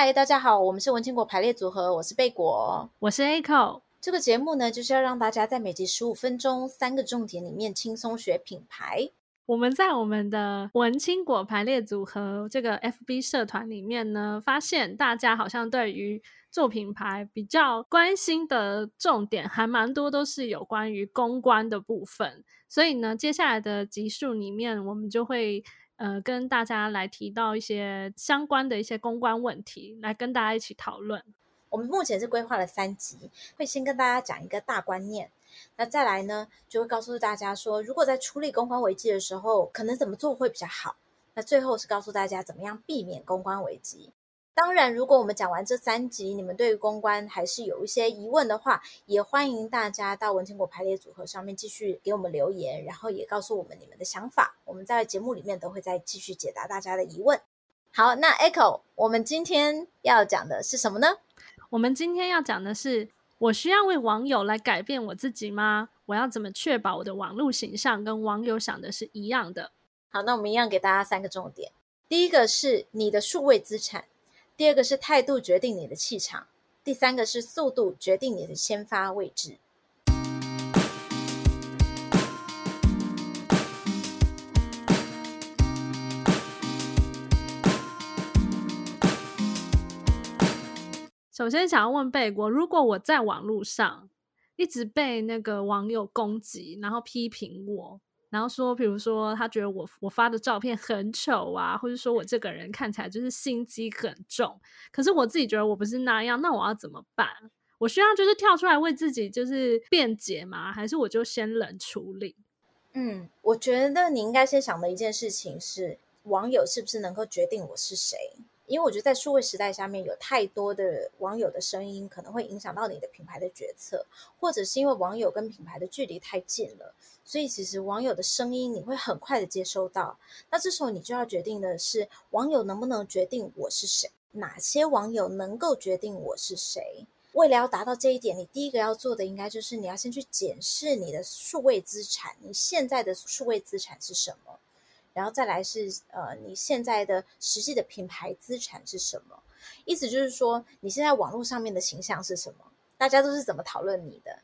嗨，大家好，我们是文青果排列组合，我是贝果，我是 Echo。这个节目呢，就是要让大家在每集十五分钟三个重点里面轻松学品牌。我们在我们的文青果排列组合这个 FB 社团里面呢，发现大家好像对于做品牌比较关心的重点还蛮多，都是有关于公关的部分。所以呢，接下来的集数里面，我们就会。呃，跟大家来提到一些相关的一些公关问题，来跟大家一起讨论。我们目前是规划了三集，会先跟大家讲一个大观念，那再来呢，就会告诉大家说，如果在处理公关危机的时候，可能怎么做会比较好。那最后是告诉大家怎么样避免公关危机。当然，如果我们讲完这三集，你们对于公关还是有一些疑问的话，也欢迎大家到文青果排列组合上面继续给我们留言，然后也告诉我们你们的想法。我们在节目里面都会再继续解答大家的疑问。好，那 Echo，我们今天要讲的是什么呢？我们今天要讲的是，我需要为网友来改变我自己吗？我要怎么确保我的网络形象跟网友想的是一样的？好，那我们一样给大家三个重点。第一个是你的数位资产。第二个是态度决定你的气场，第三个是速度决定你的先发位置。首先，想要问贝果，如果我在网络上一直被那个网友攻击，然后批评我。然后说，比如说他觉得我我发的照片很丑啊，或者说我这个人看起来就是心机很重，可是我自己觉得我不是那样，那我要怎么办？我需要就是跳出来为自己就是辩解吗？还是我就先冷处理？嗯，我觉得你应该先想的一件事情是，网友是不是能够决定我是谁？因为我觉得在数位时代下面，有太多的网友的声音可能会影响到你的品牌的决策，或者是因为网友跟品牌的距离太近了，所以其实网友的声音你会很快的接收到。那这时候你就要决定的是，网友能不能决定我是谁？哪些网友能够决定我是谁？为了要达到这一点，你第一个要做的应该就是你要先去检视你的数位资产，你现在的数位资产是什么？然后再来是呃，你现在的实际的品牌资产是什么？意思就是说，你现在网络上面的形象是什么？大家都是怎么讨论你的？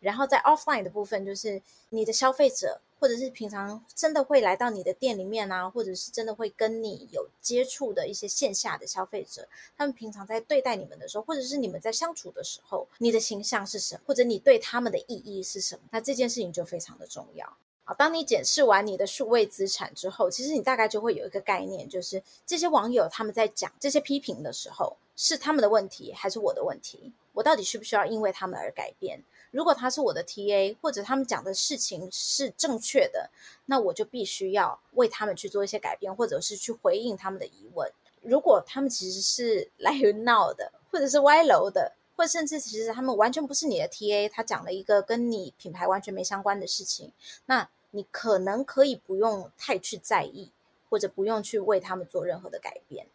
然后在 offline 的部分，就是你的消费者，或者是平常真的会来到你的店里面啊，或者是真的会跟你有接触的一些线下的消费者，他们平常在对待你们的时候，或者是你们在相处的时候，你的形象是什么？或者你对他们的意义是什么？那这件事情就非常的重要。好，当你检视完你的数位资产之后，其实你大概就会有一个概念，就是这些网友他们在讲这些批评的时候，是他们的问题还是我的问题？我到底需不需要因为他们而改变？如果他是我的 TA，或者他们讲的事情是正确的，那我就必须要为他们去做一些改变，或者是去回应他们的疑问。如果他们其实是来闹的，或者是歪楼的，或甚至其实他们完全不是你的 TA，他讲了一个跟你品牌完全没相关的事情，那。你可能可以不用太去在意，或者不用去为他们做任何的改变。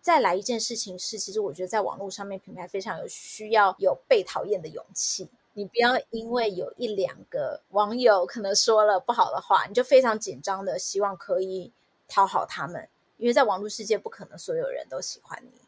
再来一件事情是，其实我觉得在网络上面，品牌非常有需要有被讨厌的勇气。你不要因为有一两个网友可能说了不好的话，你就非常紧张的希望可以讨好他们，因为在网络世界不可能所有人都喜欢你。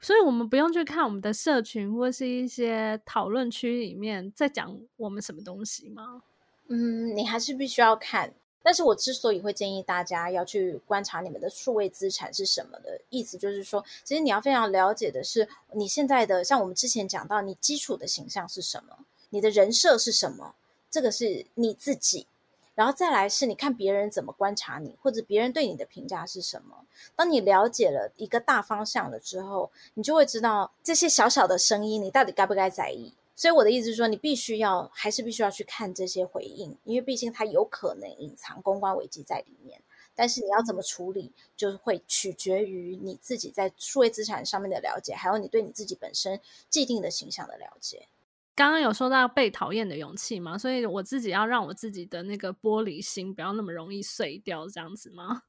所以我们不用去看我们的社群或是一些讨论区里面在讲我们什么东西吗？嗯，你还是必须要看。但是我之所以会建议大家要去观察你们的数位资产是什么的意思，就是说，其实你要非常了解的是你现在的，像我们之前讲到，你基础的形象是什么，你的人设是什么，这个是你自己。然后再来是你看别人怎么观察你，或者别人对你的评价是什么。当你了解了一个大方向了之后，你就会知道这些小小的声音，你到底该不该在意。所以我的意思是说，你必须要还是必须要去看这些回应，因为毕竟它有可能隐藏公关危机在里面。但是你要怎么处理，就会取决于你自己在数位资产上面的了解，还有你对你自己本身既定的形象的了解。刚刚有说到被讨厌的勇气嘛，所以我自己要让我自己的那个玻璃心不要那么容易碎掉，这样子吗？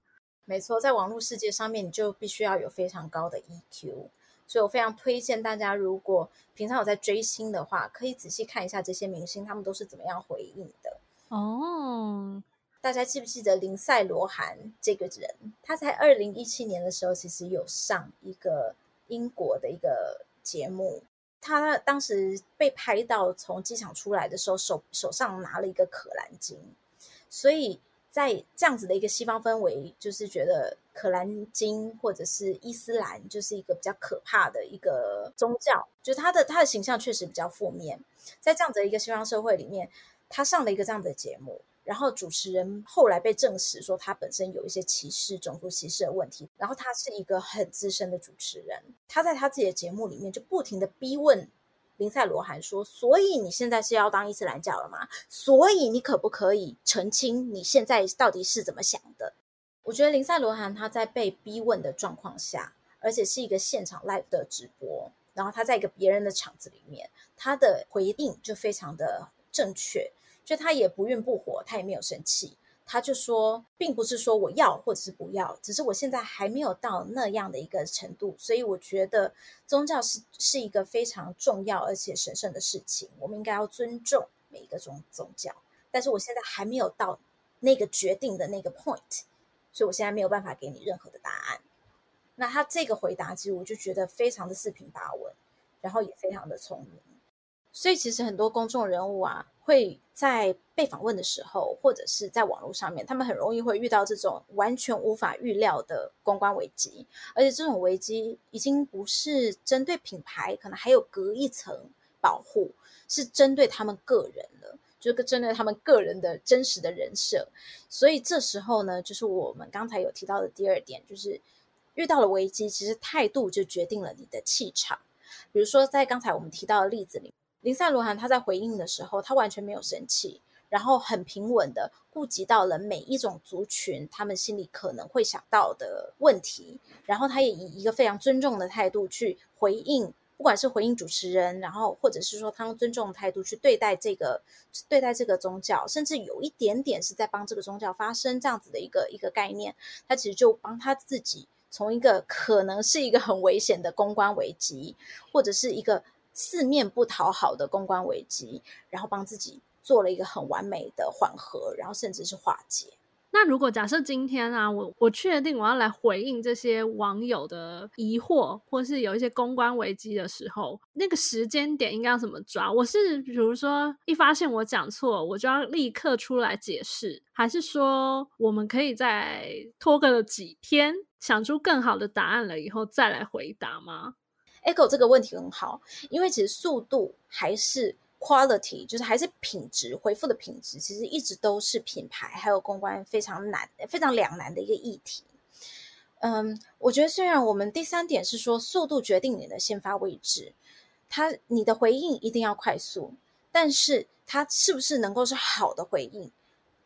没错，在网络世界上面，你就必须要有非常高的 EQ。所以我非常推荐大家，如果平常有在追星的话，可以仔细看一下这些明星他们都是怎么样回应的。哦，大家记不记得林赛罗韩这个人？他在二零一七年的时候，其实有上一个英国的一个节目，他当时被拍到从机场出来的时候，手手上拿了一个可兰经，所以在这样子的一个西方氛围，就是觉得可兰经或者是伊斯兰就是一个比较可怕的一个宗教，就他的他的形象确实比较负面，在这样子的一个西方社会里面，他上了一个这样的节目。然后主持人后来被证实说他本身有一些歧视、种族歧视的问题。然后他是一个很资深的主持人，他在他自己的节目里面就不停的逼问林赛罗韩说：“所以你现在是要当伊斯兰教了吗？所以你可不可以澄清你现在到底是怎么想的？”我觉得林赛罗韩他在被逼问的状况下，而且是一个现场 live 的直播，然后他在一个别人的场子里面，他的回应就非常的正确。就他也不愠不火，他也没有生气，他就说，并不是说我要或者是不要，只是我现在还没有到那样的一个程度，所以我觉得宗教是是一个非常重要而且神圣的事情，我们应该要尊重每一个宗宗教，但是我现在还没有到那个决定的那个 point，所以我现在没有办法给你任何的答案。那他这个回答其实我就觉得非常的四平八稳，然后也非常的聪明。所以其实很多公众人物啊，会在被访问的时候，或者是在网络上面，他们很容易会遇到这种完全无法预料的公关危机，而且这种危机已经不是针对品牌，可能还有隔一层保护，是针对他们个人的，就是针对他们个人的真实的人设。所以这时候呢，就是我们刚才有提到的第二点，就是遇到了危机，其实态度就决定了你的气场。比如说在刚才我们提到的例子里。林赛罗韩他在回应的时候，他完全没有生气，然后很平稳的顾及到了每一种族群他们心里可能会想到的问题，然后他也以一个非常尊重的态度去回应，不管是回应主持人，然后或者是说他用尊重的态度去对待这个对待这个宗教，甚至有一点点是在帮这个宗教发声这样子的一个一个概念，他其实就帮他自己从一个可能是一个很危险的公关危机，或者是一个。四面不讨好的公关危机，然后帮自己做了一个很完美的缓和，然后甚至是化解。那如果假设今天啊，我我确定我要来回应这些网友的疑惑，或是有一些公关危机的时候，那个时间点应该要怎么抓？我是比如说一发现我讲错，我就要立刻出来解释，还是说我们可以再拖个几天，想出更好的答案了以后再来回答吗？Echo 这个问题很好，因为其实速度还是 quality，就是还是品质回复的品质，其实一直都是品牌还有公关非常难、非常两难的一个议题。嗯，我觉得虽然我们第三点是说速度决定你的先发位置，它你的回应一定要快速，但是它是不是能够是好的回应，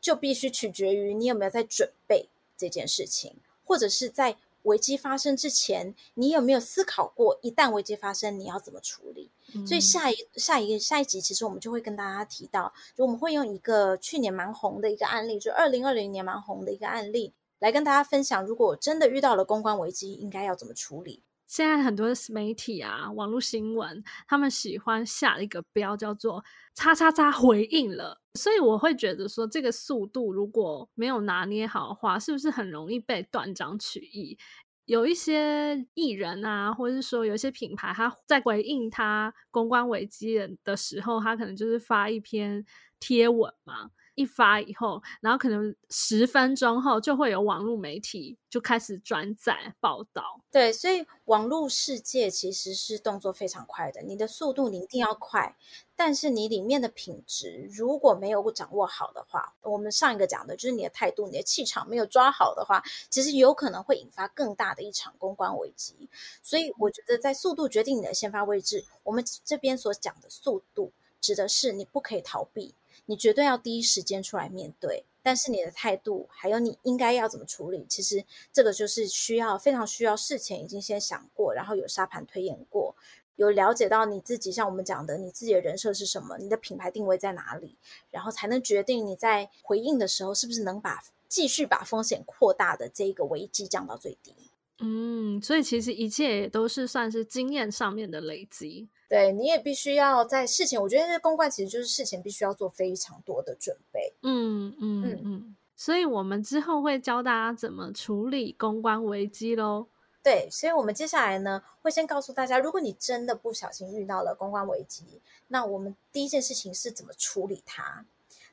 就必须取决于你有没有在准备这件事情，或者是在。危机发生之前，你有没有思考过，一旦危机发生，你要怎么处理？嗯、所以下一下一个下一集，其实我们就会跟大家提到，就我们会用一个去年蛮红的一个案例，就二零二零年蛮红的一个案例，来跟大家分享，如果真的遇到了公关危机，应该要怎么处理。现在很多媒体啊，网络新闻，他们喜欢下一个标叫做“叉叉叉回应了”，所以我会觉得说，这个速度如果没有拿捏好的话，是不是很容易被断章取义？有一些艺人啊，或者是说有一些品牌，他在回应他公关危机的时候，他可能就是发一篇贴文嘛。一发以后，然后可能十分钟后就会有网络媒体就开始转载报道。对，所以网络世界其实是动作非常快的，你的速度你一定要快，但是你里面的品质如果没有掌握好的话，我们上一个讲的就是你的态度、你的气场没有抓好的话，其实有可能会引发更大的一场公关危机。所以我觉得在速度决定你的先发位置，我们这边所讲的速度指的是你不可以逃避。你绝对要第一时间出来面对，但是你的态度还有你应该要怎么处理，其实这个就是需要非常需要事前已经先想过，然后有沙盘推演过，有了解到你自己像我们讲的你自己的人设是什么，你的品牌定位在哪里，然后才能决定你在回应的时候是不是能把继续把风险扩大的这个危机降到最低。嗯，所以其实一切也都是算是经验上面的累积。对，你也必须要在事前，我觉得这公关其实就是事前必须要做非常多的准备。嗯嗯嗯嗯，所以我们之后会教大家怎么处理公关危机喽。对，所以我们接下来呢，会先告诉大家，如果你真的不小心遇到了公关危机，那我们第一件事情是怎么处理它。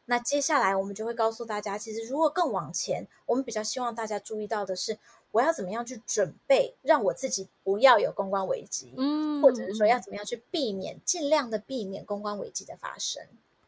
那接下来我们就会告诉大家，其实如果更往前，我们比较希望大家注意到的是，我要怎么样去准备，让我自己不要有公关危机，嗯，或者是说要怎么样去避免，尽量的避免公关危机的发生。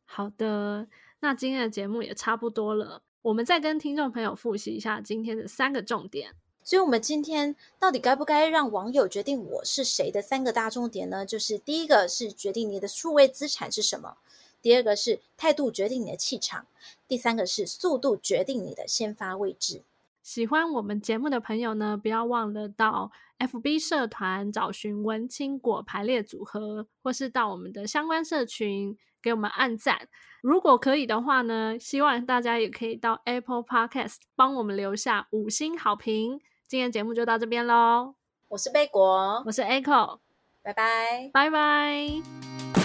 好的，那今天的节目也差不多了，我们再跟听众朋友复习一下今天的三个重点。所以，我们今天到底该不该让网友决定我是谁的三个大重点呢？就是第一个是决定你的数位资产是什么，第二个是态度决定你的气场，第三个是速度决定你的先发位置。喜欢我们节目的朋友呢，不要忘了到 FB 社团找寻文青果排列组合，或是到我们的相关社群给我们按赞。如果可以的话呢，希望大家也可以到 Apple Podcast 帮我们留下五星好评。今天节目就到这边喽，我是贝果，我是 Echo，拜拜，拜拜。